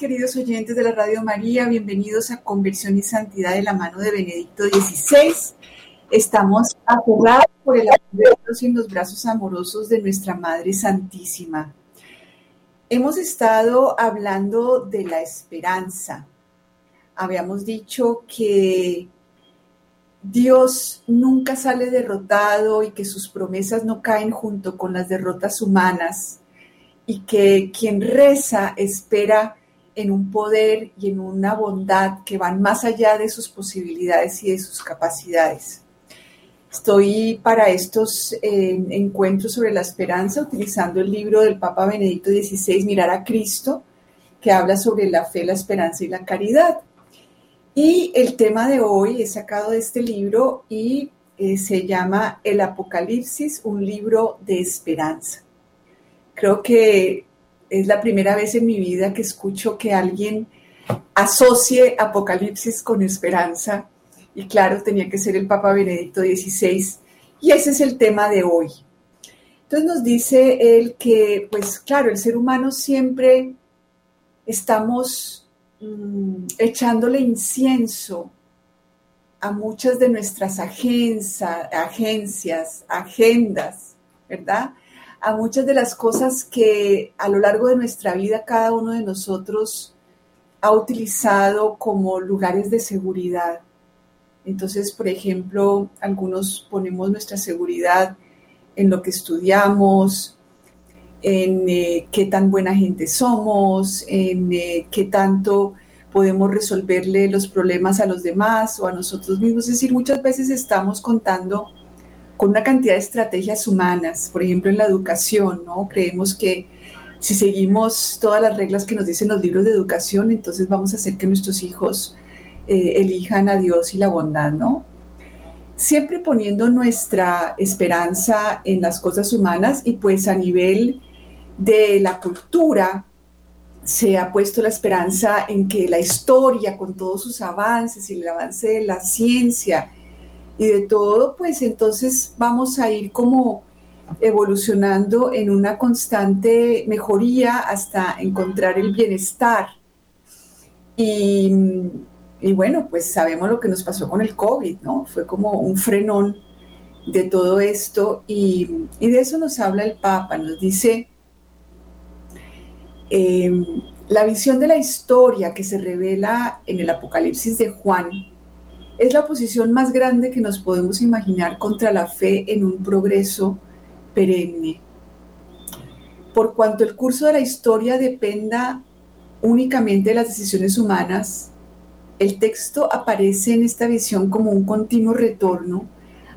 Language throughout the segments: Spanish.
queridos oyentes de la Radio María. Bienvenidos a Conversión y Santidad de la mano de Benedicto XVI. Estamos aferrados por el amor y en los brazos amorosos de nuestra Madre Santísima. Hemos estado hablando de la esperanza. Habíamos dicho que Dios nunca sale derrotado y que sus promesas no caen junto con las derrotas humanas y que quien reza espera en un poder y en una bondad que van más allá de sus posibilidades y de sus capacidades. Estoy para estos eh, encuentros sobre la esperanza utilizando el libro del Papa Benedicto XVI, Mirar a Cristo, que habla sobre la fe, la esperanza y la caridad. Y el tema de hoy es sacado de este libro y eh, se llama El Apocalipsis, un libro de esperanza. Creo que es la primera vez en mi vida que escucho que alguien asocie Apocalipsis con esperanza. Y claro, tenía que ser el Papa Benedicto XVI. Y ese es el tema de hoy. Entonces nos dice él que, pues claro, el ser humano siempre estamos mm, echándole incienso a muchas de nuestras agencias, agencias, agendas, ¿verdad? A muchas de las cosas que a lo largo de nuestra vida cada uno de nosotros ha utilizado como lugares de seguridad. Entonces, por ejemplo, algunos ponemos nuestra seguridad en lo que estudiamos, en eh, qué tan buena gente somos, en eh, qué tanto podemos resolverle los problemas a los demás o a nosotros mismos. Es decir, muchas veces estamos contando con una cantidad de estrategias humanas, por ejemplo en la educación, ¿no? Creemos que si seguimos todas las reglas que nos dicen los libros de educación, entonces vamos a hacer que nuestros hijos eh, elijan a Dios y la bondad, ¿no? Siempre poniendo nuestra esperanza en las cosas humanas y pues a nivel de la cultura se ha puesto la esperanza en que la historia con todos sus avances y el avance de la ciencia y de todo, pues entonces vamos a ir como evolucionando en una constante mejoría hasta encontrar el bienestar. Y, bueno, pues sabemos lo que nos pasó con el COVID, ¿no? Fue como un frenón de todo esto y, de eso nos habla el Papa, nos dice em, la visión de la historia que se revela en el Apocalipsis de Juan es la oposición más grande que nos podemos imaginar contra la fe en un progreso perenne. Por cuanto el curso de la historia dependa únicamente de las decisiones humanas, el texto aparece en esta visión como un continuo retorno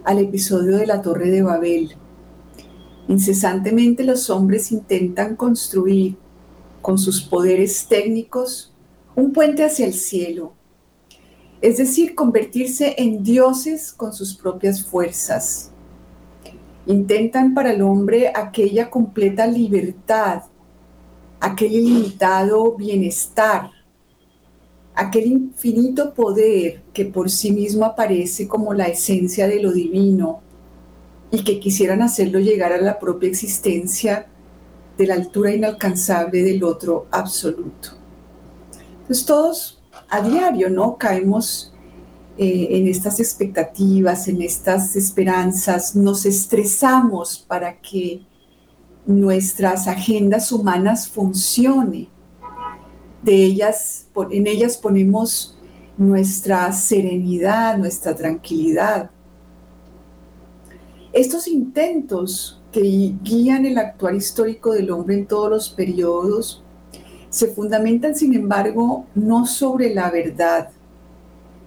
al episodio de la Torre de Babel. Incesantemente los hombres intentan construir con sus poderes técnicos un puente hacia el cielo, es decir, convertirse en dioses con sus propias fuerzas. Intentan para el hombre aquella completa libertad, aquel ilimitado bienestar, aquel infinito poder que por sí mismo aparece como la esencia de lo divino y que quisieran hacerlo llegar a la propia existencia de la altura inalcanzable del otro absoluto. Entonces todos a diario, ¿no? Caemos eh, en estas expectativas, en estas esperanzas, nos estresamos para que nuestras agendas humanas funcionen. De ellas, en ellas ponemos nuestra serenidad, nuestra tranquilidad. Estos intentos que guían el actuar histórico del hombre en todos los periodos se fundamentan, sin embargo, no sobre la verdad,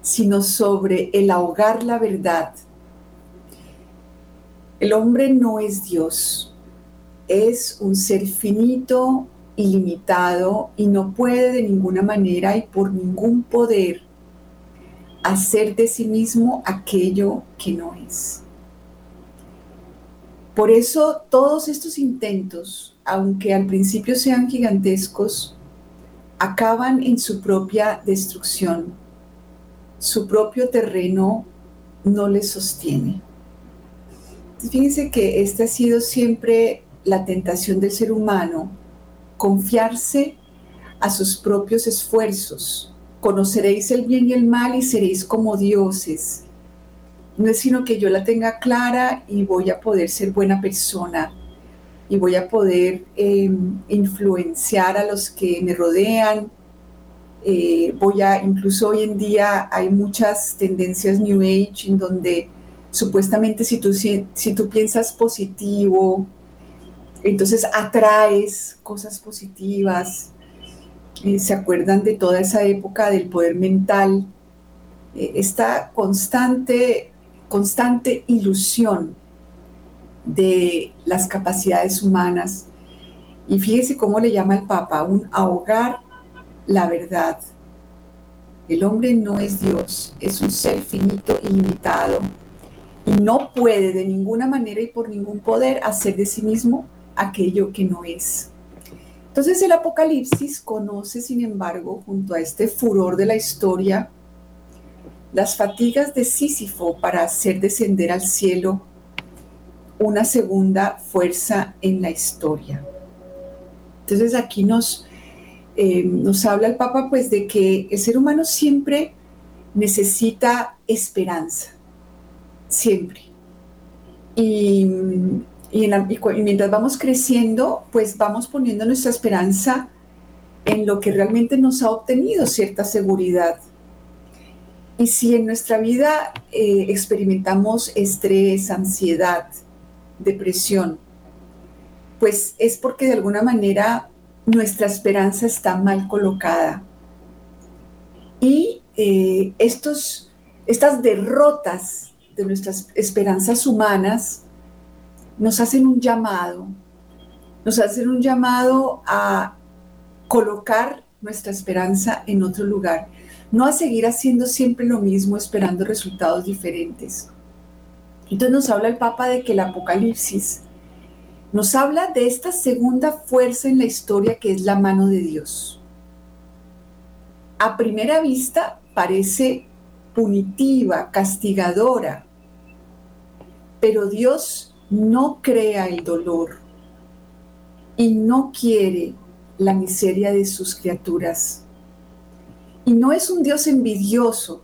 sino sobre el ahogar la verdad. El hombre no es Dios, es un ser finito, ilimitado y no puede de ninguna manera y por ningún poder hacer de sí mismo aquello que no es. Por eso todos estos intentos, aunque al principio sean gigantescos, acaban en su propia destrucción. Su propio terreno no les sostiene. fíjense que esta ha sido siempre la tentación del ser humano, confiarse a sus propios esfuerzos. Conoceréis el bien y el mal y seréis como dioses. No es sino que yo la tenga clara y voy a poder ser buena persona y voy a poder em, influenciar a los que me rodean. Eh, voy a, incluso hoy en día hay muchas tendencias New Age en donde supuestamente si tú, si, tú piensas positivo, entonces atraes cosas positivas. Eh, se acuerdan de toda esa época del poder mental, eh, esta constante, constante ilusión de las capacidades humanas. Y fíjese cómo le llama el Papa, un ahogar la verdad. El hombre no es Dios, es un ser finito y limitado y no puede de ninguna manera y por ningún poder hacer de sí mismo aquello que no es. Entonces el Apocalipsis conoce, sin embargo, junto a este furor de la historia, las fatigas de Sísifo para hacer descender al cielo una segunda fuerza en la historia. Entonces aquí nos, eh, nos habla el Papa pues de que el ser humano siempre necesita esperanza, siempre. Y, y, mientras vamos creciendo, pues vamos poniendo nuestra esperanza en lo que realmente nos ha obtenido cierta seguridad. Y si en nuestra vida eh, experimentamos estrés, ansiedad, depresión, pues es porque de alguna manera nuestra esperanza está mal colocada. Y eh, estos, estas derrotas de nuestras esperanzas humanas nos hacen un llamado, nos hacen un llamado a colocar nuestra esperanza en otro lugar, no a seguir haciendo siempre lo mismo esperando resultados diferentes. Entonces nos habla el Papa de que el Apocalipsis nos habla de esta segunda fuerza en la historia que es la mano de Dios. A primera vista parece punitiva, castigadora, pero Dios no crea el dolor y no quiere la miseria de sus criaturas. Y no es un Dios envidioso,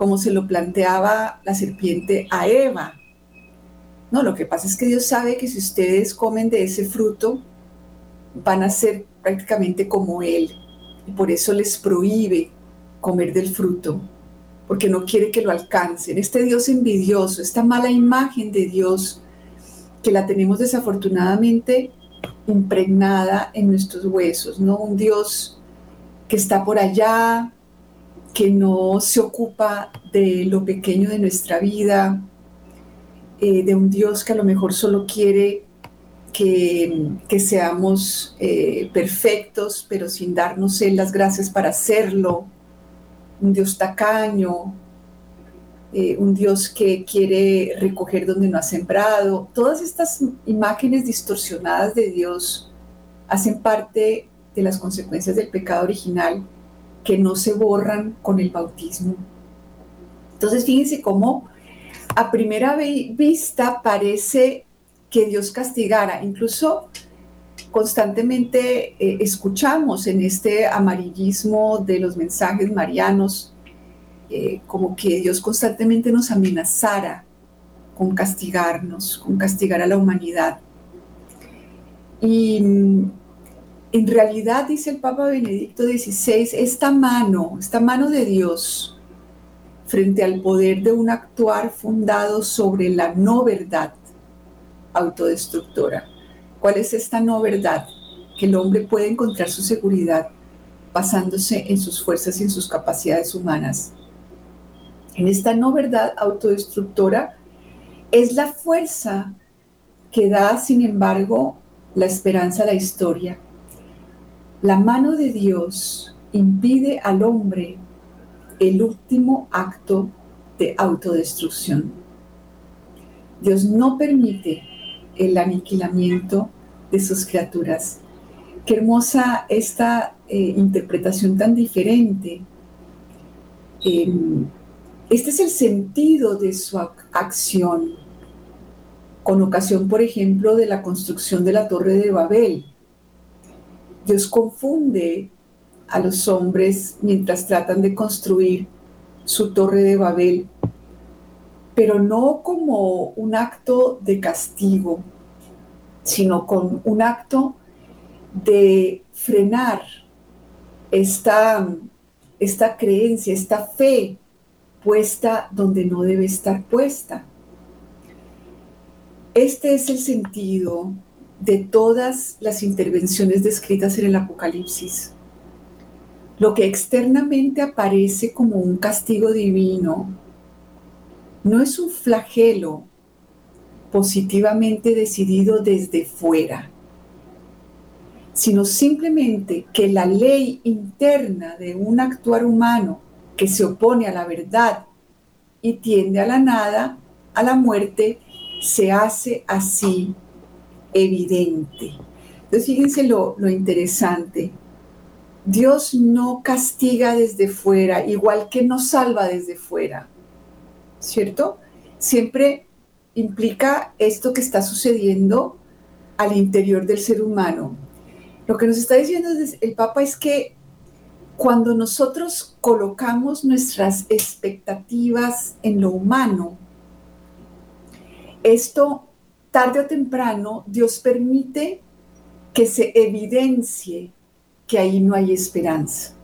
como se lo planteaba la serpiente a Eva. No, lo que pasa es que Dios sabe que si ustedes comen de ese fruto, van a ser prácticamente como Él. Y por eso les prohíbe comer del fruto, porque no quiere que lo alcancen. Este Dios envidioso, esta mala imagen de Dios, que la tenemos desafortunadamente impregnada en nuestros huesos, ¿no? Un Dios que está por allá, que no se ocupa de lo pequeño de nuestra vida, eh, de un Dios que a lo mejor solo quiere que, seamos eh, perfectos, pero sin darnos Él las gracias para hacerlo, un Dios tacaño, eh, un Dios que quiere recoger donde no ha sembrado. Todas estas imágenes distorsionadas de Dios hacen parte de las consecuencias del pecado original que no se borran con el bautismo. Entonces, fíjense cómo a primera vista parece que Dios castigara. Incluso constantemente eh, escuchamos en este amarillismo de los mensajes marianos, eh, como que Dios constantemente nos amenazara con castigarnos, con castigar a la humanidad. Y en realidad, dice el Papa Benedicto XVI, esta mano, esta mano de Dios frente al poder de un actuar fundado sobre la no verdad autodestructora. ¿Cuál es esta no verdad? Que el hombre puede encontrar su seguridad basándose en sus fuerzas y en sus capacidades humanas. En esta no verdad autodestructora es la fuerza que da, sin embargo, la esperanza a la historia la mano de Dios impide al hombre el último acto de autodestrucción. Dios no permite el aniquilamiento de sus criaturas. Qué hermosa esta eh, interpretación tan diferente. Em, este es el sentido de su acción, con ocasión, por ejemplo, de la construcción de la Torre de Babel Dios confunde a los hombres mientras tratan de construir su torre de Babel, pero no como un acto de castigo, sino con un acto de frenar esta, esta creencia, esta fe puesta donde no debe estar puesta. Este es el sentido de todas las intervenciones descritas en el Apocalipsis. Lo que externamente aparece como un castigo divino no es un flagelo positivamente decidido desde fuera, sino simplemente que la ley interna de un actuar humano que se opone a la verdad y tiende a la nada, a la muerte, se hace así evidente. Entonces fíjense lo, lo interesante. Dios no castiga desde fuera, igual que no salva desde fuera, ¿cierto? Siempre implica esto que está sucediendo al interior del ser humano. Lo que nos está diciendo el Papa es que cuando nosotros colocamos nuestras expectativas en lo humano, esto tarde o temprano Dios permite que se evidencie que ahí no hay esperanza.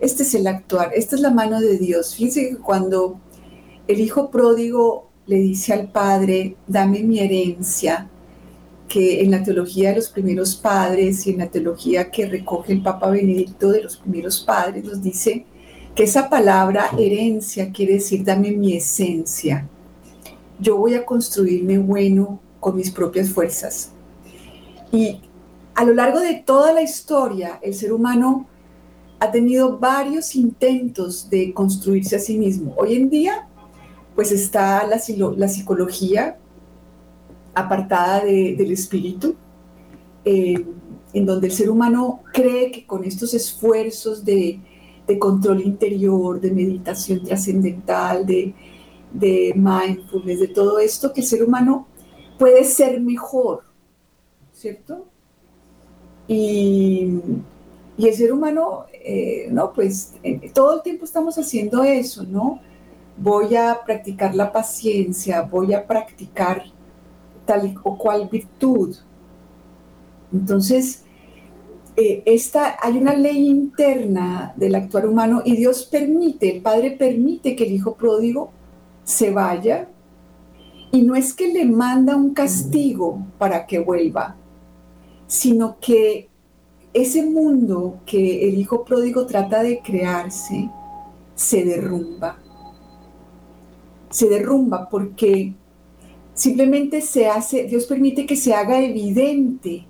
Este es el actuar, esta es la mano de Dios. Fíjense que cuando el hijo pródigo le dice al padre, dame mi herencia, que en la teología de los primeros padres y en la teología que recoge el Papa Benedicto de los primeros padres, nos dice que esa palabra herencia quiere decir dame mi esencia. Yo voy a construirme bueno con mis propias fuerzas. Y a lo largo de toda la historia, el ser humano ha tenido varios intentos de construirse a sí mismo. Hoy en día, pues está la, la psicología apartada del espíritu, eh, en donde el ser humano cree que con estos esfuerzos de, control interior, de meditación trascendental, de, de mindfulness, de todo esto, que el ser humano puede ser mejor, ¿cierto? Y, el ser humano, eh, no, pues eh, todo el tiempo estamos haciendo eso, ¿no? Voy a practicar la paciencia, voy a practicar tal o cual virtud. Entonces, eh, esta, hay una ley interna del actuar humano y Dios permite, el Padre permite que el Hijo pródigo se vaya y no es que le manda un castigo para que vuelva, sino que ese mundo que el Hijo pródigo trata de crearse se derrumba. Se derrumba porque Simplemente se hace, Dios permite que se haga evidente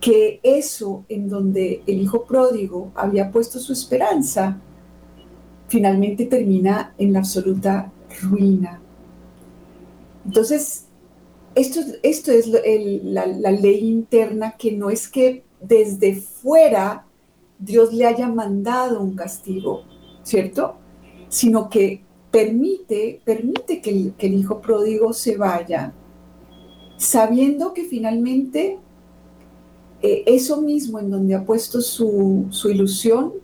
que eso en donde el hijo pródigo había puesto su esperanza, finalmente termina en la absoluta ruina. Entonces, esto, esto es la, ley interna que no es que desde fuera Dios le haya mandado un castigo, ¿cierto? Sino que permite, permite que el, hijo pródigo se vaya, sabiendo que finalmente eh, eso mismo en donde ha puesto su, su ilusión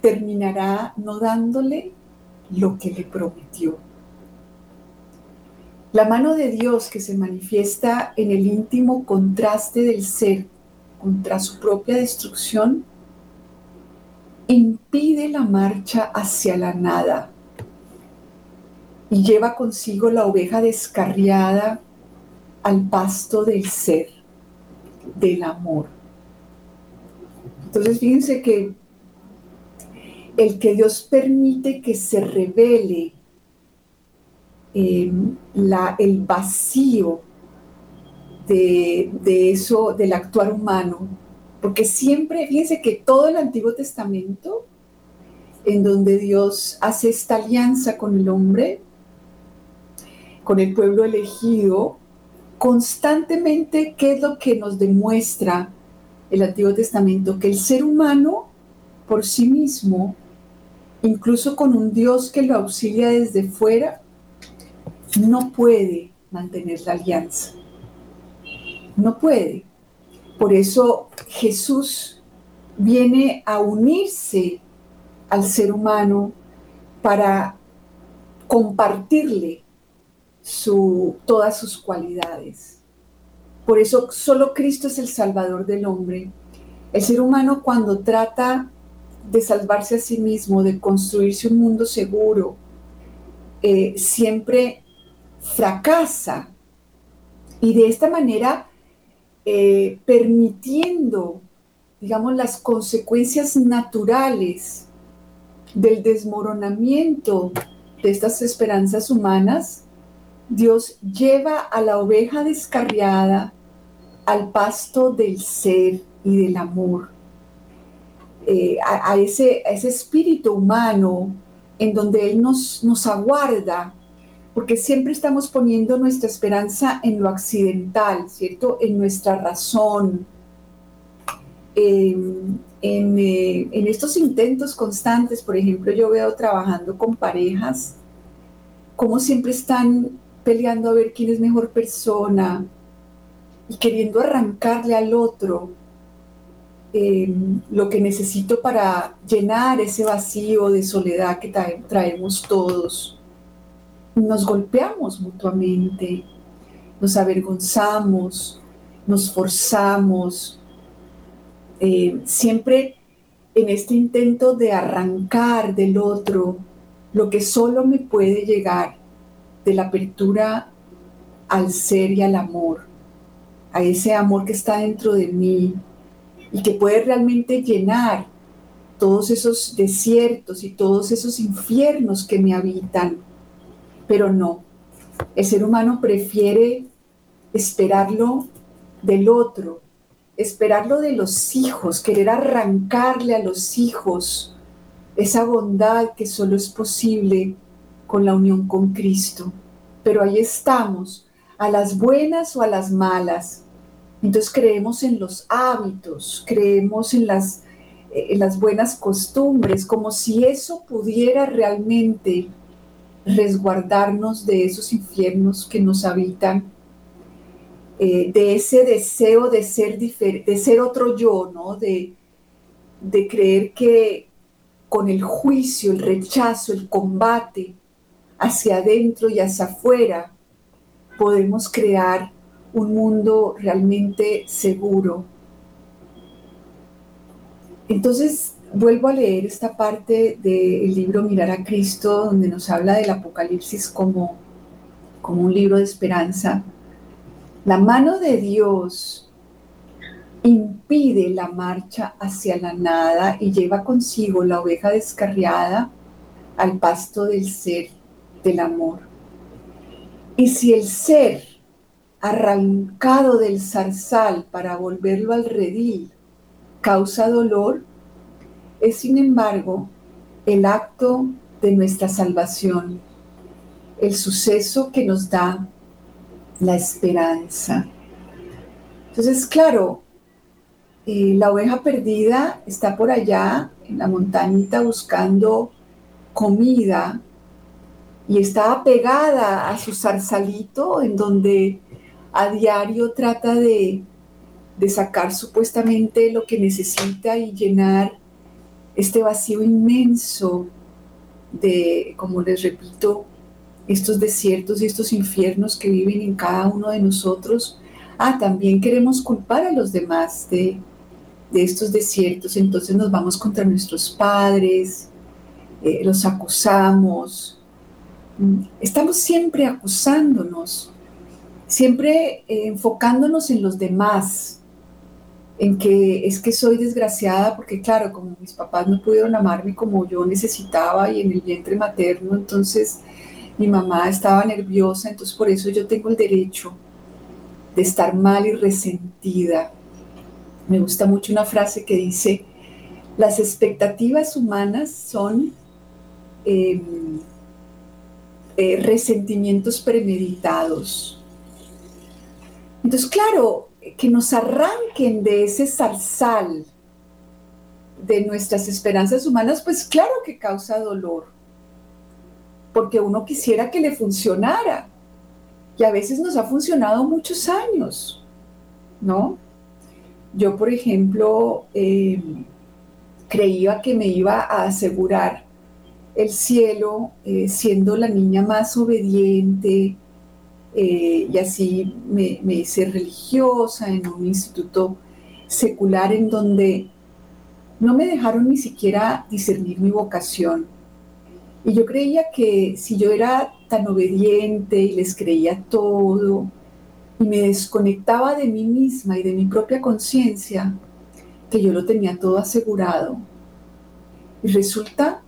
terminará no dándole lo que le prometió. La mano de Dios que se manifiesta en el íntimo contraste del ser contra su propia destrucción impide la marcha hacia la nada y lleva consigo la oveja descarriada al pasto del ser, del amor. Entonces fíjense que el que Dios permite que se revele em, la, el vacío de, de, eso, del actuar humano, porque siempre, fíjense que todo el Antiguo Testamento, en donde Dios hace esta alianza con el hombre, con el pueblo elegido, constantemente, ¿qué es lo que nos demuestra el Antiguo Testamento? Que el ser humano por sí mismo, incluso con un Dios que lo auxilia desde fuera, no puede mantener la alianza. No puede. Por eso Jesús viene a unirse al ser humano para compartirle todas sus cualidades. Por eso solo Cristo es el Salvador del hombre. El ser humano cuando trata de salvarse a sí mismo, de construirse un mundo seguro, eh, siempre fracasa. Y de esta manera, eh, permitiendo, digamos, las consecuencias naturales del desmoronamiento de estas esperanzas humanas, Dios lleva a la oveja descarriada al pasto del ser y del amor, eh, a, ese, espíritu humano en donde Él nos, nos aguarda, porque siempre estamos poniendo nuestra esperanza en lo accidental, ¿cierto? En nuestra razón, en, eh, en, estos intentos constantes, por ejemplo, yo veo trabajando con parejas, cómo siempre están peleando a ver quién es mejor persona y queriendo arrancarle al otro em, lo que necesito para llenar ese vacío de soledad que traemos todos. Nos golpeamos mutuamente, nos avergonzamos, nos forzamos, eh, siempre en este intento de arrancar del otro lo que solo me puede llegar de la apertura al ser y al amor, a ese amor que está dentro de mí y que puede realmente llenar todos esos desiertos y todos esos infiernos que me habitan. Pero no, el ser humano prefiere esperarlo del otro, esperarlo de los hijos, querer arrancarle a los hijos esa bondad que solo es posible con la unión con Cristo. Pero ahí estamos, a las buenas o a las malas. Entonces creemos en los hábitos, creemos en las, eh, en las buenas costumbres, como si eso pudiera realmente resguardarnos de esos infiernos que nos habitan eh, de ese deseo de ser, de ser otro yo, ¿no? De, de creer que con el juicio, el rechazo, el combate hacia adentro y hacia afuera, podemos crear un mundo realmente seguro. Entonces, vuelvo a leer esta parte del libro Mirar a Cristo, donde nos habla del Apocalipsis como, como un libro de esperanza. La mano de Dios impide la marcha hacia la nada y lleva consigo la oveja descarriada al pasto del ser, del amor. Y si el ser arrancado del zarzal para volverlo al redil causa dolor, es sin embargo el acto de nuestra salvación, el suceso que nos da la esperanza. Entonces, claro, eh, la oveja perdida está por allá en la montañita buscando comida y está pegada a su zarzalito en donde a diario trata de, de sacar supuestamente lo que necesita y llenar este vacío inmenso de, como les repito, estos desiertos y estos infiernos que viven en cada uno de nosotros. Ah, también queremos culpar a los demás de, estos desiertos, entonces nos vamos contra nuestros padres, eh, los acusamos. Mm, estamos siempre acusándonos, siempre eh, enfocándonos en los demás, en que es que soy desgraciada porque claro, como mis papás no pudieron amarme como yo necesitaba y en el vientre materno, entonces mi mamá estaba nerviosa, entonces por eso yo tengo el derecho de estar mal y resentida. Me gusta mucho una frase que dice, las expectativas humanas son em, eh, resentimientos premeditados. Entonces, claro, que nos arranquen de ese zarzal de nuestras esperanzas humanas, pues claro que causa dolor porque uno quisiera que le funcionara. Y a veces nos ha funcionado muchos años, ¿no? Yo, por ejemplo, em, creía que me iba a asegurar el cielo eh, siendo la niña más obediente eh, y así me, me hice religiosa en un instituto secular en donde no me dejaron ni siquiera discernir mi vocación. Y yo creía que si yo era tan obediente y les creía todo y me desconectaba de mí misma y de mi propia conciencia, que yo lo tenía todo asegurado. Y resulta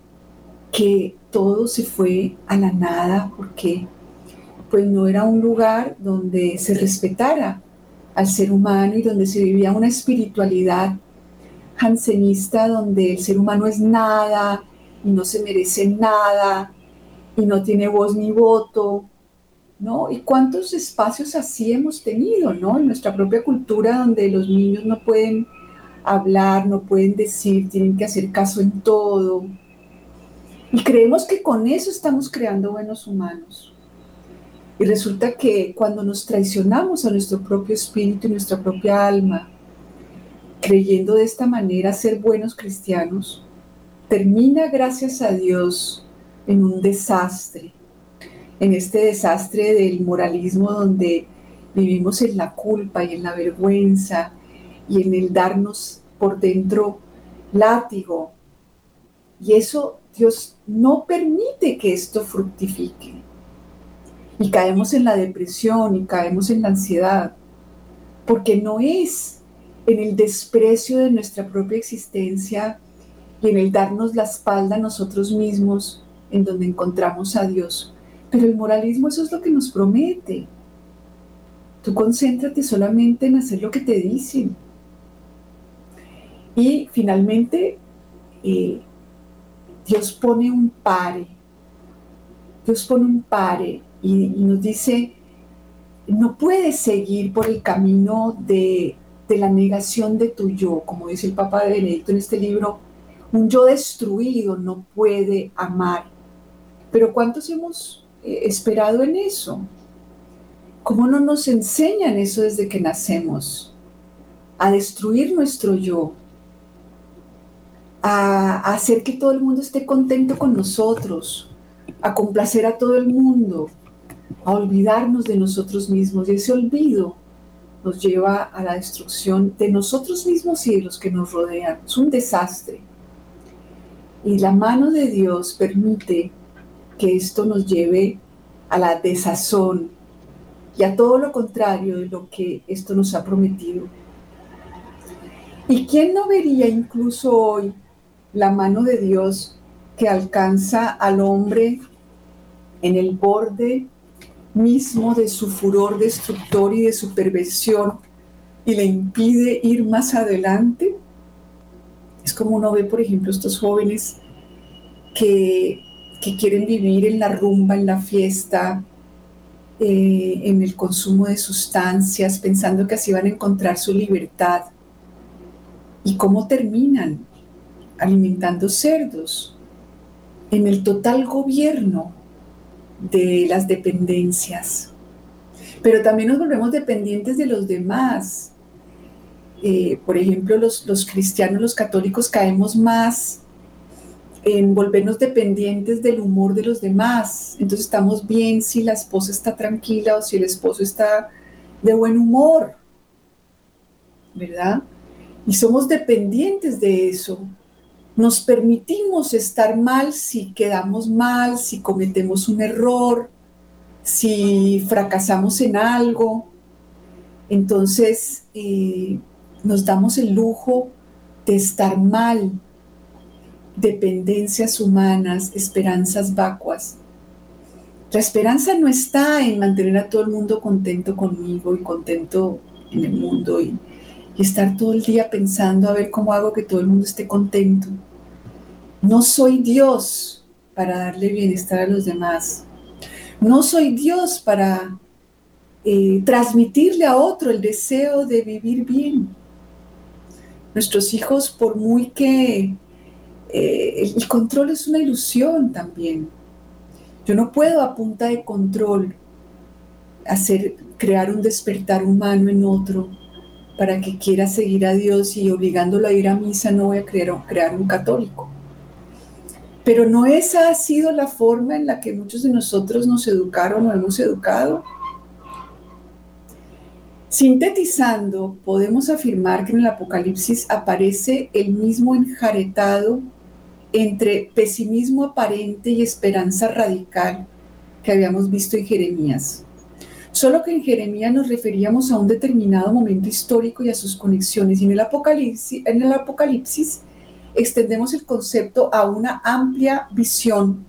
que todo se fue a la nada porque pues no era un lugar donde se respetara al ser humano y donde se vivía una espiritualidad jansenista donde el ser humano es nada y no se merece nada y no tiene voz ni voto, ¿no? ¿Y cuántos espacios así hemos tenido, ¿no? En nuestra propia cultura donde los niños no pueden hablar, no pueden decir, tienen que hacer caso en todo. Y creemos que con eso estamos creando buenos humanos. Y resulta que cuando nos traicionamos a nuestro propio espíritu y nuestra propia alma, creyendo de esta manera ser buenos cristianos, termina, gracias a Dios, en un desastre, en este desastre del moralismo donde vivimos en la culpa y en la vergüenza y en el darnos por dentro látigo. Y eso Dios no permite que esto fructifique. Y caemos en la depresión y caemos en la ansiedad, porque no es en el desprecio de nuestra propia existencia y en el darnos la espalda a nosotros mismos en donde encontramos a Dios. Pero el moralismo eso es lo que nos promete. Tú concéntrate solamente en hacer lo que te dicen. Y finalmente, eh, Dios pone un pare. Dios pone un pare y nos dice, no puedes seguir por el camino de de la negación de tu yo, como dice el Papa de Benedicto en este libro, un yo destruido no puede amar. Pero ¿cuántos hemos eh, esperado en eso? ¿Cómo no nos enseñan eso desde que nacemos? A destruir nuestro yo, a, a hacer que todo el mundo esté contento con nosotros, a complacer a todo el mundo, a olvidarnos de nosotros mismos. Y ese olvido nos lleva a la destrucción de nosotros mismos y de los que nos rodean. Es un desastre. Y la mano de Dios permite que esto nos lleve a la desazón y a todo lo contrario de lo que esto nos ha prometido. ¿Y quién no vería incluso hoy la mano de Dios que alcanza al hombre en el borde mismo de su furor destructor y de su perversión y le impide ir más adelante. Es como uno ve, por ejemplo, estos jóvenes que, quieren vivir en la rumba, en la fiesta, eh, en el consumo de sustancias, pensando que así van a encontrar su libertad. ¿Y cómo terminan? Alimentando cerdos, en el total gobierno de las dependencias. Pero también nos volvemos dependientes de los demás. Eh, por ejemplo, los, los cristianos, los católicos caemos más en volvernos dependientes del humor de los demás. Entonces estamos bien si la esposa está tranquila o si el esposo está de buen humor, ¿verdad? Y somos dependientes de eso. Nos permitimos estar mal si quedamos mal, si cometemos un error, si fracasamos en algo. Entonces eh, nos damos el lujo de estar mal, dependencias humanas, esperanzas vacuas. La esperanza no está en mantener a todo el mundo contento conmigo y contento en el mundo estar todo el día pensando a ver cómo hago que todo el mundo esté contento. No soy Dios para darle bienestar a los demás. No soy Dios para eh, transmitirle a otro el deseo de vivir bien. Nuestros hijos, por muy que eh, el control es una ilusión también. Yo no puedo a punta de control hacer, crear un despertar humano en otro para que quiera seguir a Dios y obligándolo a ir a misa no voy a crear, crear un católico. Pero no esa ha sido la forma en la que muchos de nosotros nos educaron o hemos educado. Sintetizando, podemos afirmar que en el Apocalipsis aparece el mismo enjaretado entre pesimismo aparente y esperanza radical que habíamos visto en Jeremías. Solo que en Jeremías nos referíamos a un determinado momento histórico y a sus conexiones, y en el Apocalipsis, en el Apocalipsis extendemos el concepto a una amplia visión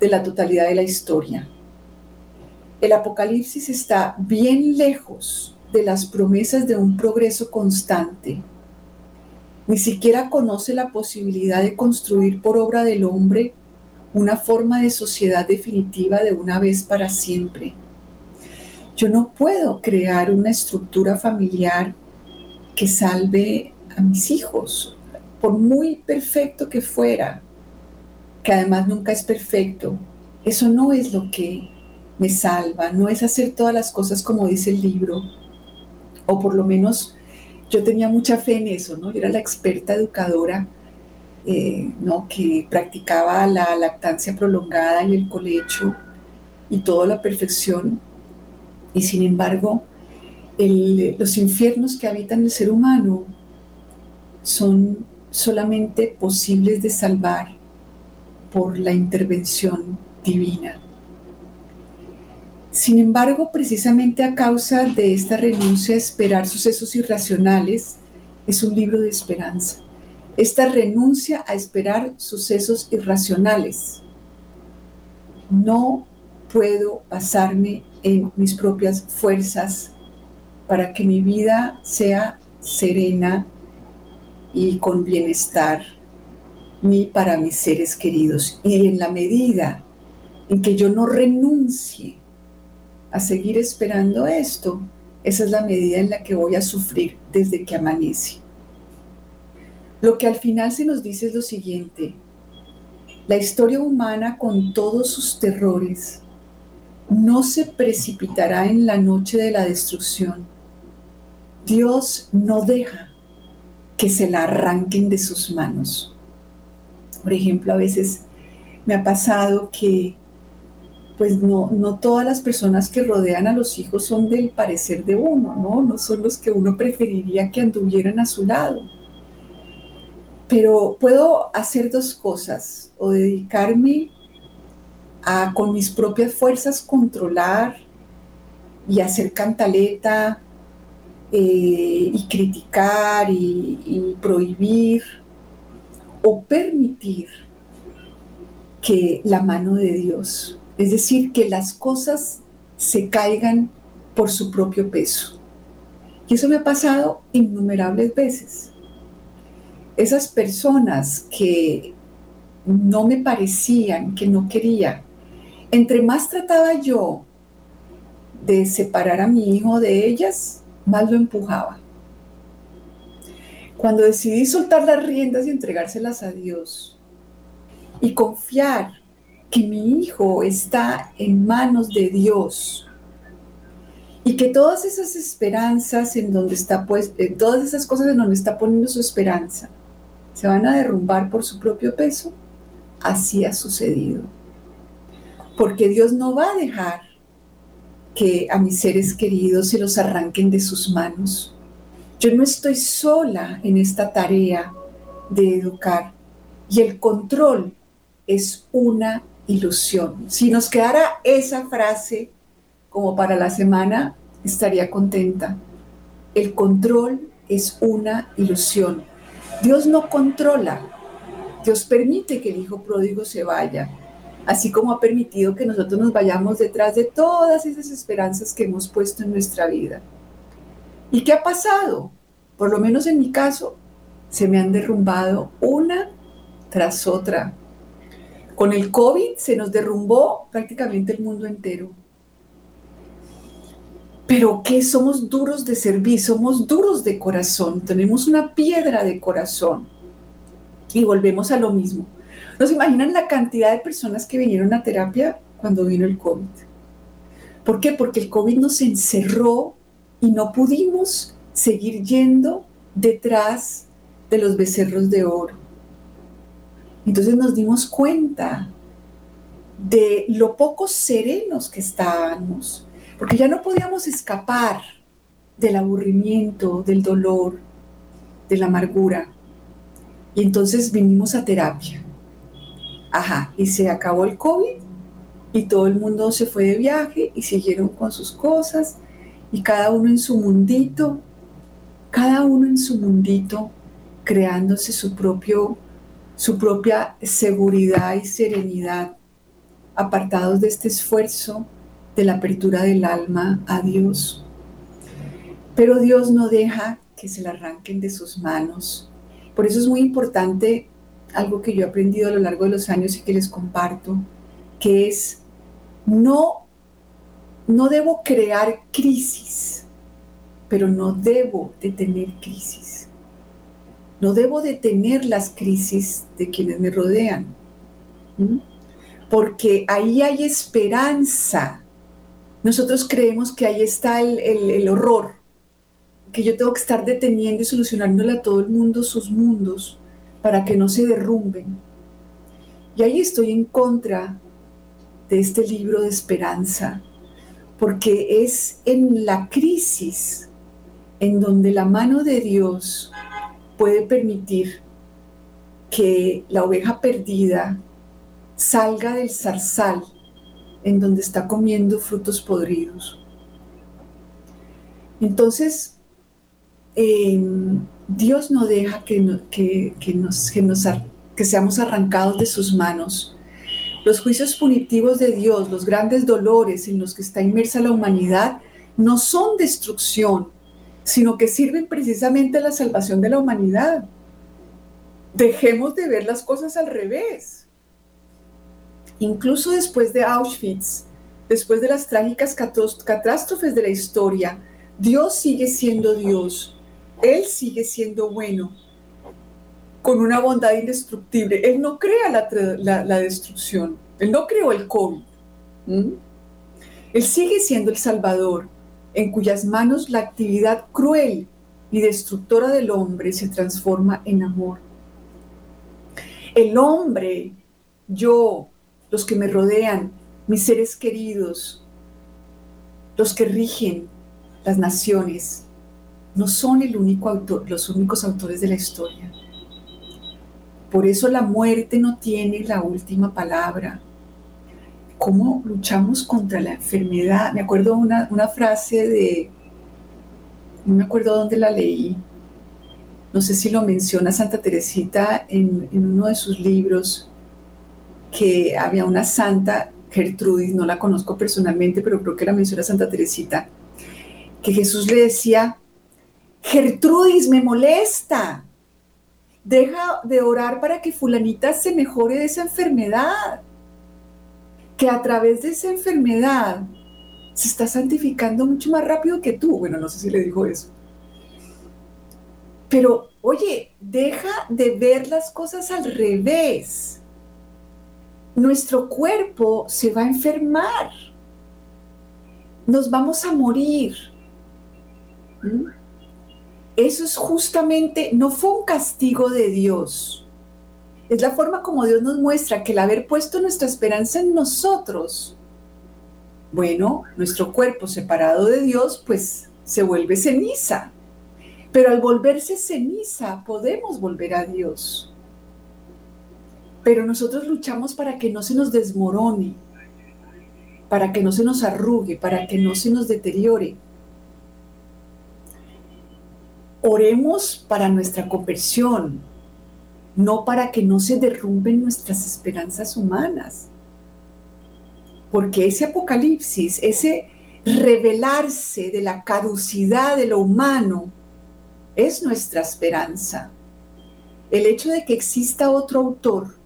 de la totalidad de la historia. El Apocalipsis está bien lejos de las promesas de un progreso constante. Ni siquiera conoce la posibilidad de construir por obra del hombre una forma de sociedad definitiva de una vez para siempre. Yo no puedo crear una estructura familiar que salve a mis hijos por muy perfecto que fuera, que además nunca es perfecto, eso no es lo que me salva, no es hacer todas las cosas como dice el libro, o por lo menos yo tenía mucha fe en eso, ¿no? Yo era la experta educadora, eh, ¿no? Que practicaba la lactancia prolongada y el colecho y toda la perfección, y sin embargo, los infiernos que habitan el ser humano son solamente posibles de salvar por la intervención divina. Sin embargo, precisamente a causa de esta renuncia a esperar sucesos irracionales, es un libro de esperanza. Esta renuncia a esperar sucesos irracionales. No puedo basarme en mis propias fuerzas para que mi vida sea serena y con bienestar ni para mis seres queridos. Y en la medida en que yo no renuncie a seguir esperando esto, esa es la medida en la que voy a sufrir desde que amanece. Lo que al final se nos dice es lo siguiente, la historia humana con todos sus terrores no se precipitará en la noche de la destrucción. Dios no deja que se la arranquen de sus manos. Por ejemplo, a veces me ha pasado que pues no, no todas las personas que rodean a los hijos son del parecer de uno, ¿no? No son los que uno preferiría que anduvieran a su lado. Pero puedo hacer dos cosas, o dedicarme a con mis propias fuerzas controlar y hacer cantaleta eh, y criticar y, prohibir o permitir que la mano de Dios, es decir, que las cosas se caigan por su propio peso. Y eso me ha pasado innumerables veces. Esas personas que no me parecían, que no quería, entre más trataba yo de separar a mi hijo de ellas, más lo empujaba. Cuando decidí soltar las riendas y entregárselas a Dios y confiar que mi hijo está en manos de Dios y que todas esas esperanzas en donde está pues, todas esas cosas en donde está poniendo su esperanza se van a derrumbar por su propio peso, así ha sucedido. Porque Dios no va a dejar que a mis seres queridos se los arranquen de sus manos. Yo no estoy sola en esta tarea de educar y el control es una ilusión. Si nos quedara esa frase como para la semana, estaría contenta. El control es una ilusión. Dios no controla. Dios permite que el hijo pródigo se vaya así como ha permitido que nosotros nos vayamos detrás de todas esas esperanzas que hemos puesto en nuestra vida. ¿Y qué ha pasado? Por lo menos en mi caso, se me han derrumbado una tras otra. Con el COVID se nos derrumbó prácticamente el mundo entero. Pero que somos duros de servir, somos duros de corazón, tenemos una piedra de corazón. Y volvemos a lo mismo ¿No se imaginan la cantidad de personas que vinieron a terapia cuando vino el COVID? ¿Por qué? Porque el COVID nos encerró y no pudimos seguir yendo detrás de los becerros de oro. Entonces nos dimos cuenta de lo poco serenos que estábamos, porque ya no podíamos escapar del aburrimiento, del dolor, de la amargura. Y entonces vinimos a terapia. Ajá, y se acabó el COVID y todo el mundo se fue de viaje y siguieron con sus cosas y cada uno en su mundito, cada uno en su mundito, creándose su propio su propia seguridad y serenidad, apartados de este esfuerzo de la apertura del alma a Dios. Pero Dios no deja que se la arranquen de sus manos. Por eso es muy importante algo que yo he aprendido a lo largo de los años y que les comparto, que es no, no debo crear crisis, pero no debo de tener crisis. No debo detener las crisis de quienes me rodean, porque ahí hay esperanza. Nosotros creemos que ahí está el, horror, que yo tengo que estar deteniendo y solucionándole a todo el mundo sus mundos para que no se derrumben. Y ahí estoy en contra de este libro de esperanza, porque es en la crisis en donde la mano de Dios puede permitir que la oveja perdida salga del zarzal en donde está comiendo frutos podridos. Entonces, em, Dios no deja que, nos, que seamos arrancados de sus manos. Los juicios punitivos de Dios, los grandes dolores en los que está inmersa la humanidad, no son destrucción, sino que sirven precisamente a la salvación de la humanidad. Dejemos de ver las cosas al revés. Incluso después de Auschwitz, después de las trágicas catástrofes de la historia, Dios sigue siendo Dios. Él sigue siendo bueno, con una bondad indestructible. Él no crea la, destrucción. Él no creó el COVID. Él sigue siendo el Salvador en cuyas manos la actividad cruel y destructora del hombre se transforma en amor. El hombre, yo, los que me rodean, mis seres queridos, los que rigen las naciones, no son el único los únicos autores de la historia. Por eso la muerte no tiene la última palabra cómo luchamos contra la enfermedad. Me acuerdo una, una frase de, no me acuerdo dónde la leí, no sé si lo menciona Santa Teresita en uno de sus libros, que había una santa, Gertrudis, no la conozco personalmente, pero creo que la menciona Santa Teresita, que Jesús le decía, Gertrudis, me molesta, deja de orar para que fulanita se mejore de esa enfermedad que a través de esa enfermedad se está santificando mucho más rápido que tú. Bueno, no sé si le dijo eso. Pero, oye, deja de ver las cosas al revés. Nuestro cuerpo se va a enfermar. Nos vamos a morir. ¿Mm? Eso es justamente, no fue un castigo de Dios es la forma como Dios nos muestra que el haber puesto nuestra esperanza en nosotros, bueno, nuestro cuerpo separado de Dios, pues se vuelve ceniza. Pero al volverse ceniza podemos volver a Dios. Pero nosotros luchamos para que no se nos desmorone, para que no se nos arrugue, para que no se nos deteriore. Oremos para nuestra conversión, no para que no se derrumben nuestras esperanzas humanas. Porque ese apocalipsis, ese revelarse de la caducidad de lo humano, es nuestra esperanza. El hecho de que exista otro autor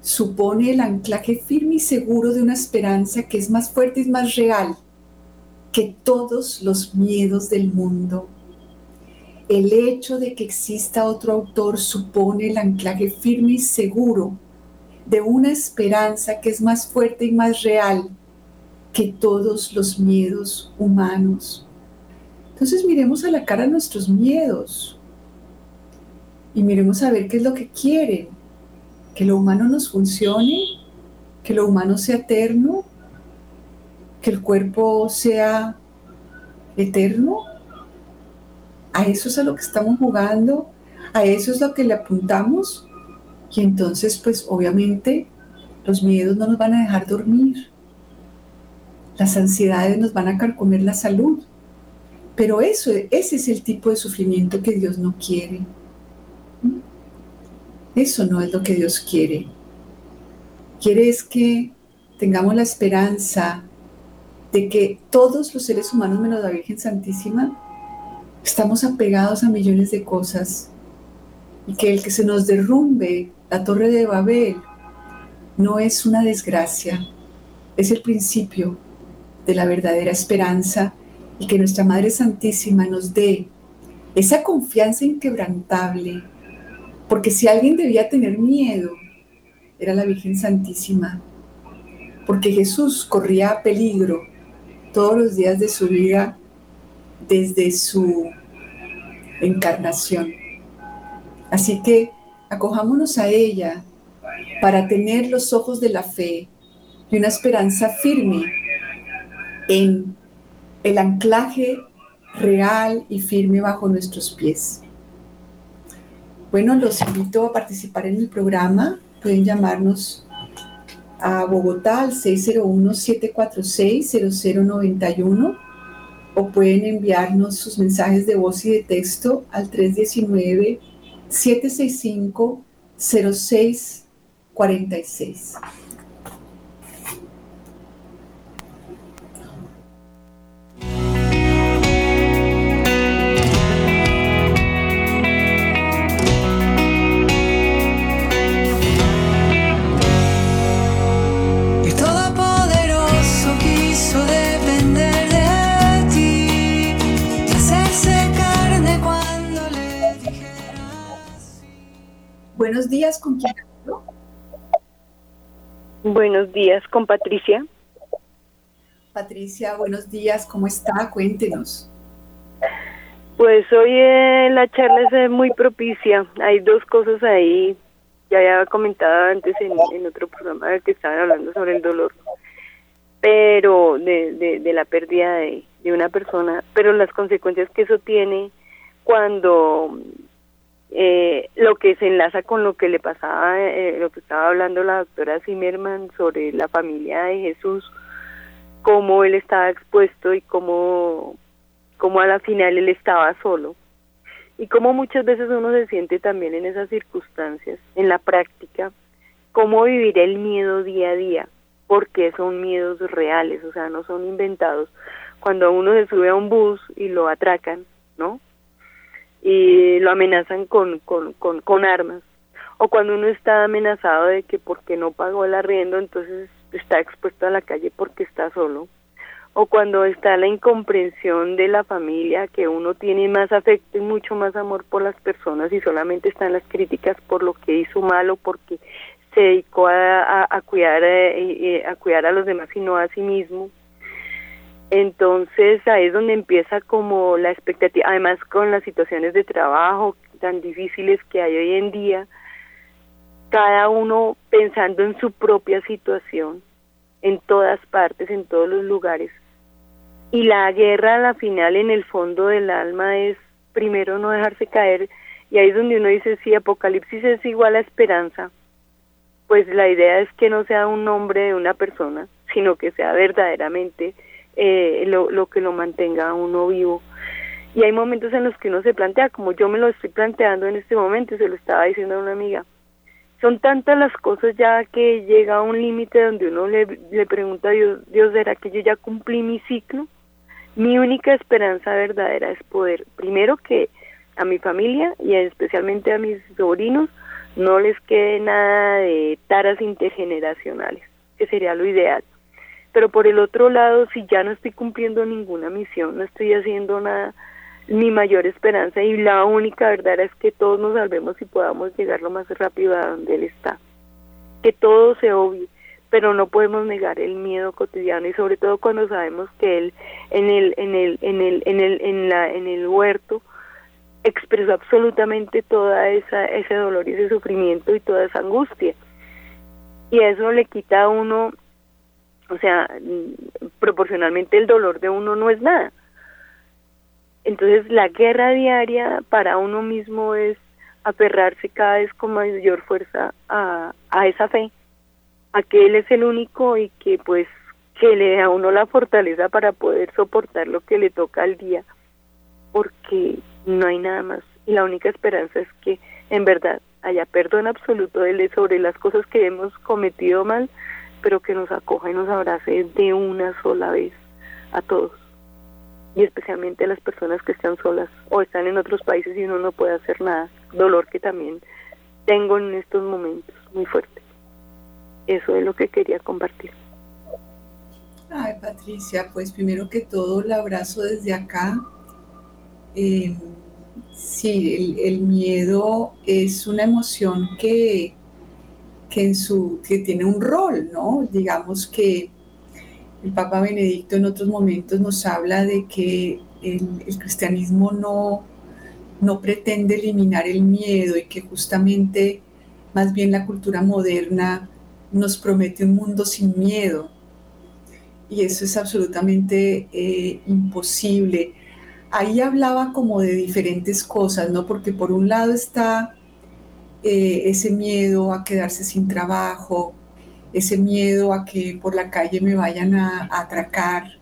supone el anclaje firme y seguro de una esperanza que es más fuerte y más real que todos los miedos del mundo el hecho de que exista otro autor supone el anclaje firme y seguro de una esperanza que es más fuerte y más real que todos los miedos humanos. Entonces miremos a la cara nuestros miedos y miremos a ver qué es lo que quieren, que lo humano nos funcione, que lo humano sea eterno, que el cuerpo sea eterno. A eso es a lo que estamos jugando, a eso es lo que le apuntamos. Y entonces, pues obviamente, los miedos no nos van a dejar dormir. Las ansiedades nos van a carcomer la salud. Pero eso, ese es el tipo de sufrimiento que Dios no quiere. Eso no es lo que Dios quiere. Quiere es que tengamos la esperanza de que todos los seres humanos, menos la Virgen Santísima, estamos apegados a millones de cosas y que el que se nos derrumbe la torre de Babel no es una desgracia, es el principio de la verdadera esperanza y que nuestra Madre Santísima nos dé esa confianza inquebrantable, porque si alguien debía tener miedo, era la Virgen Santísima, porque Jesús corría peligro todos los días de su vida desde su encarnación. Así que acojámonos a ella para tener los ojos de la fe y una esperanza firme en el anclaje real y firme bajo nuestros pies. Bueno, los invito a participar en el programa. Pueden llamarnos a Bogotá al 601-746-0091 o pueden enviarnos sus mensajes de voz y de texto al 319-765-0646. Buenos días, ¿con quién hablo? Buenos días, con Patricia. Patricia, buenos días, ¿cómo está? Cuéntenos. Pues hoy eh, la charla es muy propicia. Hay dos cosas ahí. Ya había comentado antes en, otro programa que estaban hablando sobre el dolor, pero de, de, la pérdida de, de una persona, pero las consecuencias que eso tiene cuando eh, lo que se enlaza con lo que le pasaba, eh, lo que estaba hablando la doctora Zimmerman sobre la familia de Jesús, cómo él estaba expuesto y cómo, cómo a la final él estaba solo. Y cómo muchas veces uno se siente también en esas circunstancias, en la práctica, cómo vivir el miedo día a día, porque son miedos reales, o sea, no son inventados. Cuando uno se sube a un bus y lo atracan, ¿no? Y lo amenazan con, con, con, armas. O cuando uno está amenazado de que porque no pagó el arriendo, entonces está expuesto a la calle porque está solo. O cuando está la incomprensión de la familia, que uno tiene más afecto y mucho más amor por las personas y solamente están las críticas por lo que hizo mal o porque se dedicó a, a, cuidar, eh, eh, a cuidar a los demás y no a sí mismo entonces ahí es donde empieza como la expectativa, además con las situaciones de trabajo tan difíciles que hay hoy en día, cada uno pensando en su propia situación, en todas partes, en todos los lugares. Y la guerra a la final en el fondo del alma es primero no dejarse caer y ahí es donde uno dice, sí, Apocalipsis es igual a esperanza, pues la idea es que no sea un nombre de una persona, sino que sea verdaderamente eh, lo, lo que lo mantenga uno vivo. Y hay momentos en los que uno se plantea, como yo me lo estoy planteando en este momento, se lo estaba diciendo a una amiga, son tantas las cosas ya que llega a un límite donde uno le, le pregunta a Dios, Dios, ¿será que yo ya cumplí mi ciclo? Mi única esperanza verdadera es poder, primero que a mi familia y especialmente a mis sobrinos, no les quede nada de taras intergeneracionales, que sería lo ideal pero por el otro lado, si ya no estoy cumpliendo ninguna misión, no estoy haciendo nada, mi mayor esperanza y la única verdad es que todos nos salvemos y podamos llegar lo más rápido a donde Él está. Que todo se obvie, pero no podemos negar el miedo cotidiano y sobre todo cuando sabemos que él en el en el en el en el en la en el huerto expresó absolutamente toda esa ese dolor y ese sufrimiento y toda esa angustia y eso le quita a uno o sea proporcionalmente el dolor de uno no es nada entonces la guerra diaria para uno mismo es aferrarse cada vez con mayor fuerza a, a esa fe a que él es el único y que pues que le da a uno la fortaleza para poder soportar lo que le toca al día, porque no hay nada más. Y la única esperanza es que en verdad haya perdón absoluto de él sobre las cosas que hemos cometido mal, pero que nos acoja y nos abrace de una sola vez a todos. Y especialmente a las personas que están solas o están en otros países y uno no puede hacer nada. Dolor que también tengo en estos momentos muy fuerte eso es lo que quería compartir. Ay, Patricia, pues primero que todo, el abrazo desde acá. Eh, sí, el, miedo es una emoción que, que, tiene un rol, ¿no? Digamos que el Papa Benedicto en otros momentos nos habla de que el, el cristianismo no, no pretende eliminar el miedo y que justamente más bien la cultura moderna nos promete un mundo sin miedo. Y eso es absolutamente eh, imposible. Ahí hablaba como de diferentes cosas, ¿no? Porque por un lado está eh, ese miedo a quedarse sin trabajo, ese miedo a que por la calle me vayan a atracar,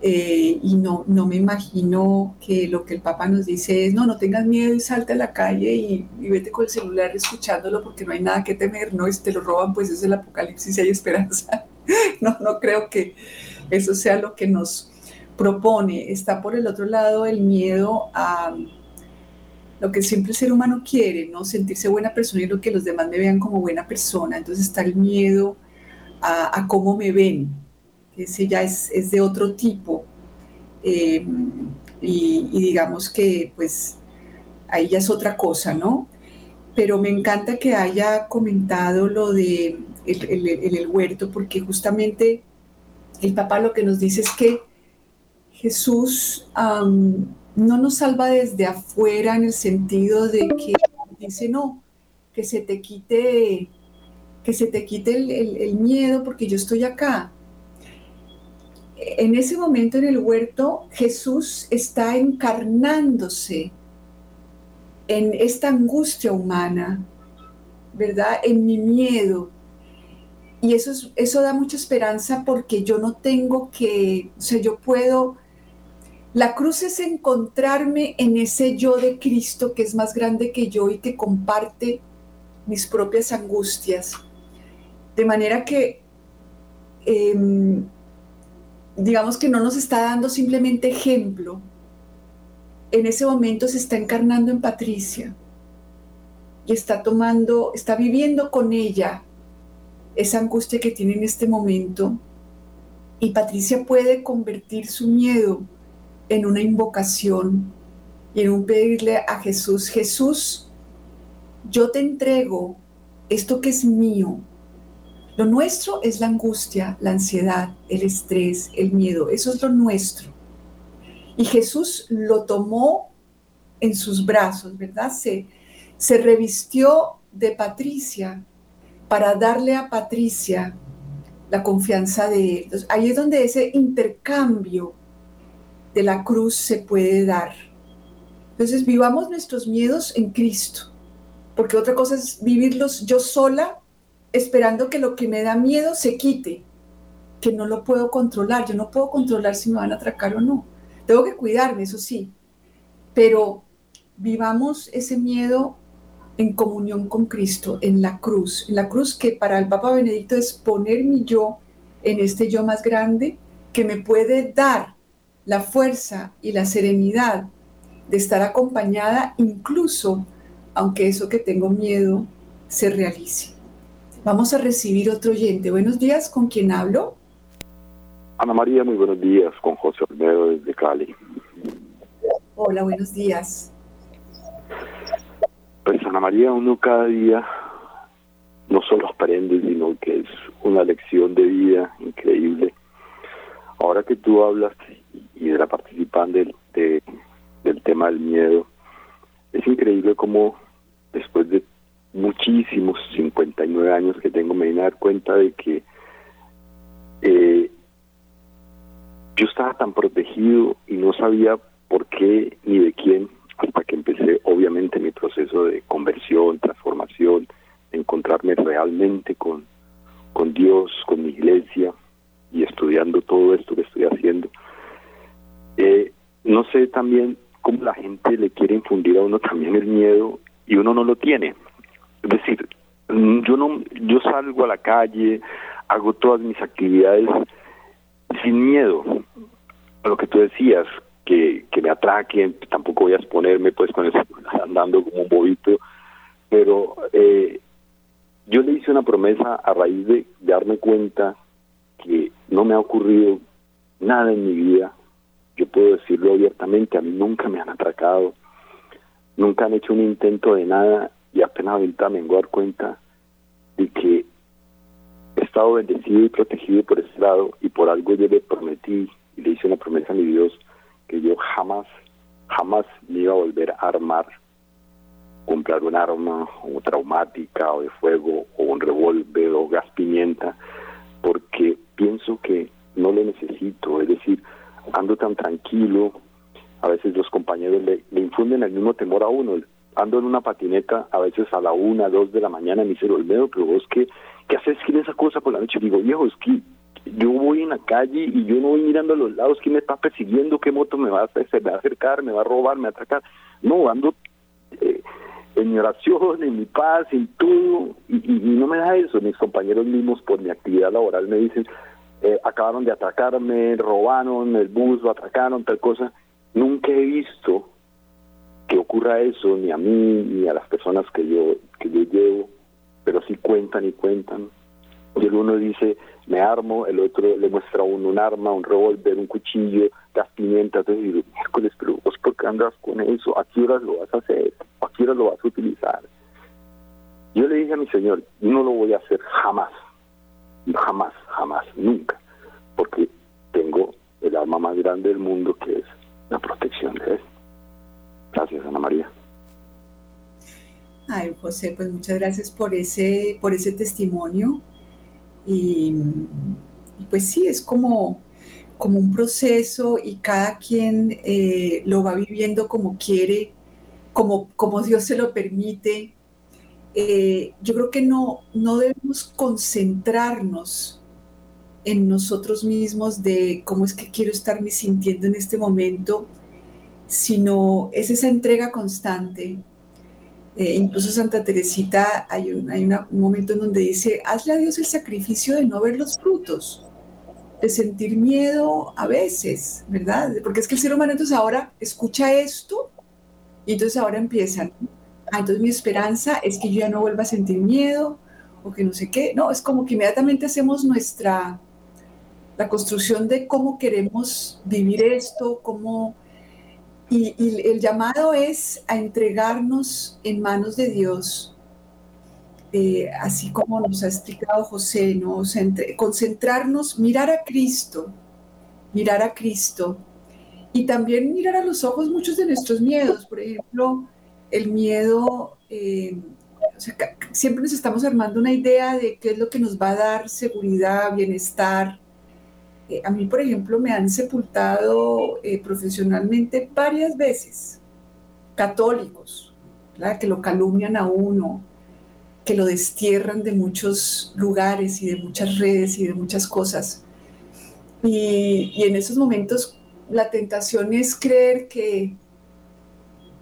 eh, y no, no me imagino que lo que el Papa nos dice es, no, no tengas miedo y salte a la calle y, vete con el celular escuchándolo porque no hay nada que temer, ¿no? Y te lo roban, pues es el apocalipsis y hay esperanza. no, no creo que eso sea lo que nos propone. Está por el otro lado el miedo a lo que siempre el ser humano quiere, ¿no? Sentirse buena persona y lo que los demás me vean como buena persona. Entonces está el miedo a, cómo me ven, ese ya es, de otro tipo. Eh, y, digamos que pues ahí ya es otra cosa, ¿no? Pero me encanta que haya comentado lo de el, huerto, porque justamente el papá lo que nos dice es que Jesús no nos salva desde afuera en el sentido de que dice, no, que se te quite, que se te quite el miedo porque yo estoy acá en ese momento en el huerto Jesús está encarnándose en esta angustia humana, ¿verdad? En mi miedo. Y eso, eso da mucha esperanza porque yo no tengo que, o sea, yo puedo, la cruz es encontrarme en ese yo de Cristo que es más grande que yo y que comparte mis propias angustias. De manera que em, digamos que no nos está dando simplemente ejemplo, en ese momento se está encarnando en Patricia y está tomando, está viviendo con ella esa angustia que tiene en este momento. Y Patricia puede convertir su miedo en una invocación y en un pedirle a Jesús, Jesús, yo te entrego esto que es mío, lo nuestro es la angustia, la ansiedad, el estrés, el miedo. Eso es lo nuestro. Y Jesús lo tomó en sus brazos, ¿verdad? Se, se revistió de Patricia para darle a Patricia la confianza de él. Entonces, ahí es donde ese intercambio de la cruz se puede dar. Entonces, vivamos nuestros miedos en Cristo, porque otra cosa es vivirlos yo sola esperando que lo que me da miedo se quite, que no lo puedo controlar. Yo no puedo controlar si me van a atracar o no. Tengo que cuidarme, eso sí, pero vivamos ese miedo en comunión con Cristo, en la cruz, en la cruz que para el Papa Benedicto es poner mi yo en este yo más grande que me puede dar la fuerza y la serenidad de estar acompañada incluso aunque eso que tengo miedo se realice. Vamos a recibir otro oyente. Buenos días, ¿con quién hablo? Ana María, muy buenos días, con José Olmedo desde Cali. Hola, buenos días. Pues Ana María, uno cada día no solo aprende, sino que es una lección de vida increíble. Ahora que tú hablas y de la participante del, del tema del miedo, es increíble cómo después de muchísimos 59 años que tengo me vine a dar cuenta de que eh, yo estaba tan protegido y no sabía por qué ni de quién hasta que empecé obviamente mi proceso de conversión, transformación, encontrarme realmente con, con Dios, con mi iglesia y estudiando todo esto que estoy haciendo. Eh, no sé también cómo la gente le quiere infundir a uno también el miedo y uno no lo tiene. Es decir, mm, yo no, yo salgo a la calle, hago todas mis actividades sin miedo. A lo que tú decías, que, que me atraquen, tampoco voy a exponerme pues con eso, andando como un bobito, pero eh, yo le hice una promesa a raíz de darme cuenta que no me ha ocurrido nada en mi vida, yo puedo decirlo abiertamente, a mí nunca me han atracado, nunca han hecho un intento de nada y apenas ahorita me vengo a dar cuenta de que he estado bendecido y protegido por ese lado y por algo yo le prometí y le hice una promesa a mi Dios que yo jamás, jamás me iba a volver a armar, comprar un arma o traumática o de fuego o un revólver o gas pimienta, porque pienso que no lo necesito, es decir, ando tan tranquilo, a veces los compañeros le, infunden el mismo temor a uno, ando en una patineta a veces a la una, dos de la mañana, me dice Olmedo, pero vos qué, qué haces en esa cosa por la noche? digo, viejo, es que yo voy en la calle y yo no voy mirando a los lados, ¿quién me está persiguiendo? ¿Qué moto me va a, acercar? ¿Me va a robar? ¿Me va a atracar? No, ando eh, en mi oración, en mi paz, en todo, y, y, no me da eso. Mis compañeros mismos por mi actividad laboral me dicen, eh, acabaron de atacarme, robaron el bus, lo atracaron, tal cosa. Nunca he visto que ocurra eso, ni a mí, ni a las personas que yo, que yo llevo, pero sí cuentan y cuentan. Y el uno dice, me armo, el otro le muestra a uno un arma, un revólver, un cuchillo, gas pimienta, entonces digo, miércoles, pero vos por qué andas con eso, ¿a qué horas lo vas a hacer? ¿A qué horas lo vas a utilizar? Yo le dije a mi señor, no lo voy a hacer jamás, jamás, jamás, nunca, porque tengo el arma más grande del mundo que es la protección de él. Gracias, Ana María. Ay, José, pues muchas gracias por ese, por ese testimonio. Y, pues sí, es como, como un proceso y cada quien eh, lo va viviendo como quiere, como, como Dios se lo permite. Eh, yo creo que no, no debemos concentrarnos en nosotros mismos de cómo es que quiero estarme sintiendo en este momento, sino es esa entrega constante. Eh, incluso Santa Teresita, hay, un, hay un momento en donde dice, hazle a Dios el sacrificio de no ver los frutos, de sentir miedo a veces, ¿verdad? Porque es que el ser humano entonces ahora escucha esto y entonces ahora empiezan, ah, entonces mi esperanza es que yo ya no vuelva a sentir miedo o que no sé qué. No, es como que inmediatamente hacemos nuestra, la construcción de cómo queremos vivir esto, cómo... Y, el llamado es a entregarnos en manos de Dios, eh, así como nos ha explicado José, ¿no? concentrarnos, mirar a Cristo, mirar a Cristo y también mirar a los ojos muchos de nuestros miedos. Por ejemplo, el miedo, eh, siempre nos estamos armando una idea de qué es lo que nos va a dar seguridad, bienestar. Eh, a mí, por ejemplo, me han sepultado eh, profesionalmente varias veces, católicos, que lo calumnian a uno, que lo destierran de muchos lugares y de muchas redes y de muchas cosas. Y, y en esos momentos la tentación es creer que,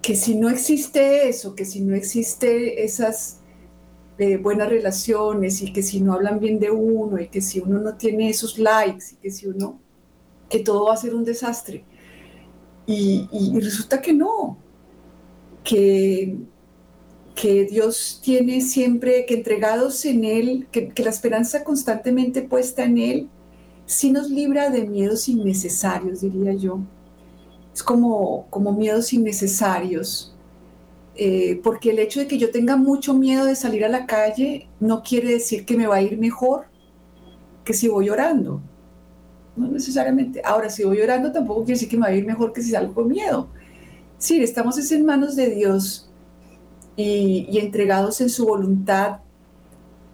que si no existe eso, que si no existe esas eh, buenas relaciones y que si no hablan bien de uno y que si uno no tiene esos likes y que si uno, que todo va a ser un desastre. Y, resulta que no, que, que Dios tiene siempre, que entregados en Él, que, que la esperanza constantemente puesta en Él, sí nos libra de miedos innecesarios, diría yo es como, como miedos innecesarios, eh, porque el hecho de que yo tenga mucho miedo de salir a la calle no quiere decir que me va a ir mejor, que si voy orando. No necesariamente. Ahora, si voy orando tampoco quiere decir que me va a ir mejor que si salgo con miedo. Sí, estamos en manos de Dios y, y entregados en su voluntad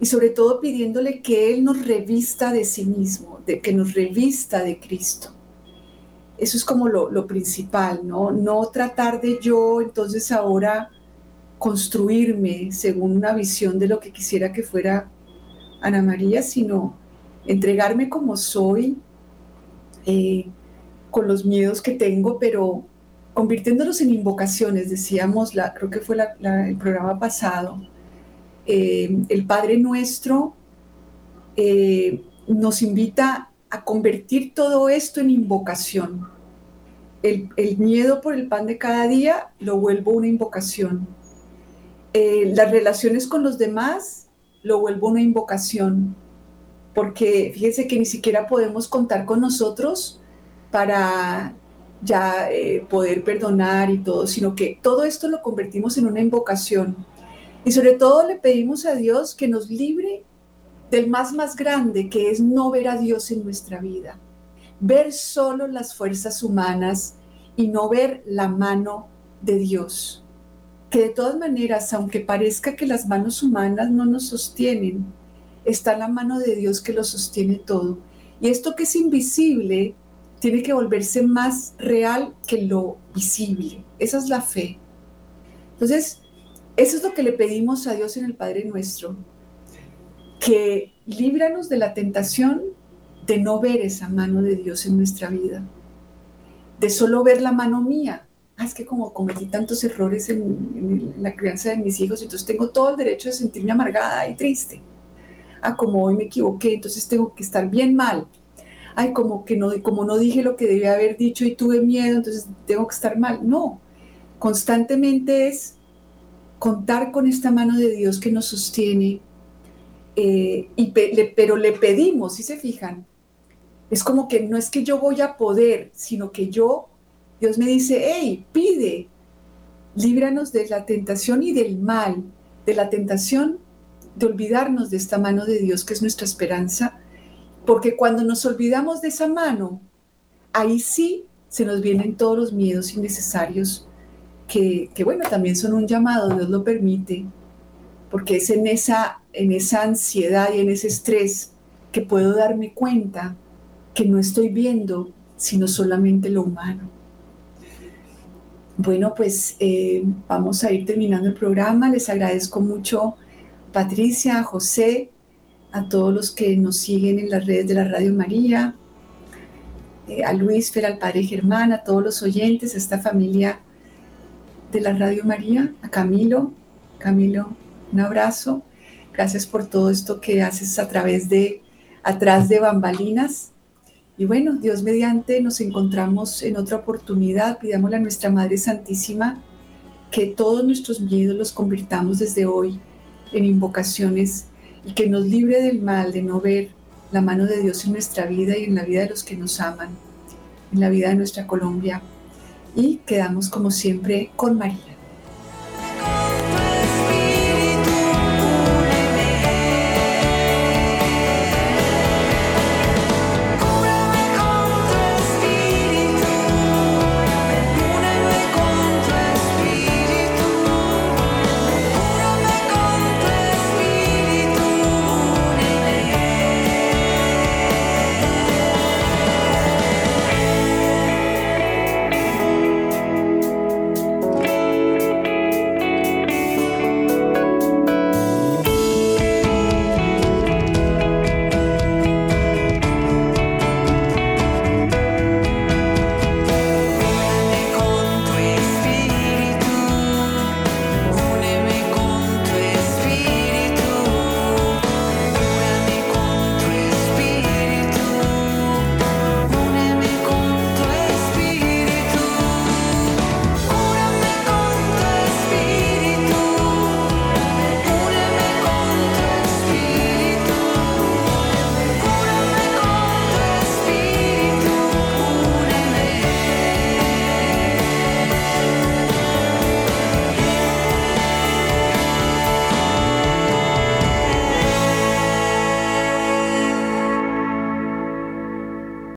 y sobre todo pidiéndole que Él nos revista de sí mismo, de, que nos revista de Cristo. Eso es como lo, lo principal, ¿no? No tratar de yo entonces ahora construirme según una visión de lo que quisiera que fuera Ana María, sino entregarme como soy, eh, con los miedos que tengo, pero convirtiéndolos en invocaciones, decíamos, la, creo que fue el programa pasado, eh, el Padre Nuestro eh, nos invita a convertir todo esto en invocación. El, miedo por el pan de cada día lo vuelvo una invocación. Eh, las relaciones con los demás lo vuelvo una invocación. Porque fíjense que ni siquiera podemos contar con nosotros para ya poder perdonar y todo, sino que todo esto lo convertimos en una invocación y sobre todo le pedimos a Dios que nos libre del más más grande, que es no ver a Dios en nuestra vida. Ver solo las fuerzas humanas y no ver la mano de Dios. Que de todas maneras, aunque parezca que las manos humanas no nos sostienen, está la mano de Dios que lo sostiene todo. Y esto que es invisible tiene que volverse más real que lo visible. Esa es la fe. Entonces, eso es lo que le pedimos a Dios en el Padre nuestro, que líbranos de la tentación de no ver esa mano de Dios en nuestra vida, de solo ver la mano mía. Ah, es que como cometí tantos errores en, la crianza de mis hijos, entonces tengo todo el derecho de sentirme amargada y triste. Ah, como hoy me equivoqué, entonces tengo que estar bien mal. Ay, como que no, como no dije lo que debía haber dicho y tuve miedo, entonces tengo que estar mal. No, constantemente es contar con esta mano de Dios que nos sostiene, eh, y pero le pedimos, si se fijan, es como que no es que yo voy a poder, sino que yo, Dios me dice, hey, pide, líbranos de la tentación y del mal, de la tentación de olvidarnos de esta mano de Dios que es nuestra esperanza, porque cuando nos olvidamos de esa mano, ahí sí se nos vienen todos los miedos innecesarios que, bueno, también son un llamado, Dios lo permite, porque es en esa, en esa ansiedad y en ese estrés que puedo darme cuenta que no estoy viendo sino solamente lo humano. Bueno, pues eh, vamos a ir terminando el programa. Les agradezco mucho Patricia, a José, a todos los que nos siguen en las redes de la Radio María, eh, a Luis Fer, al Padre Germán, a todos los oyentes, a esta familia de la Radio María, a Camilo. Camilo, un abrazo. Gracias por todo esto que haces a través de, atrás de bambalinas. Y bueno, Dios mediante, nos encontramos en otra oportunidad. Pidámosle a nuestra Madre Santísima que todos nuestros miedos los convirtamos desde hoy en invocaciones y que nos libre del mal de no ver la mano de Dios en nuestra vida y en la vida de los que nos aman, en la vida de nuestra Colombia y quedamos como siempre con María.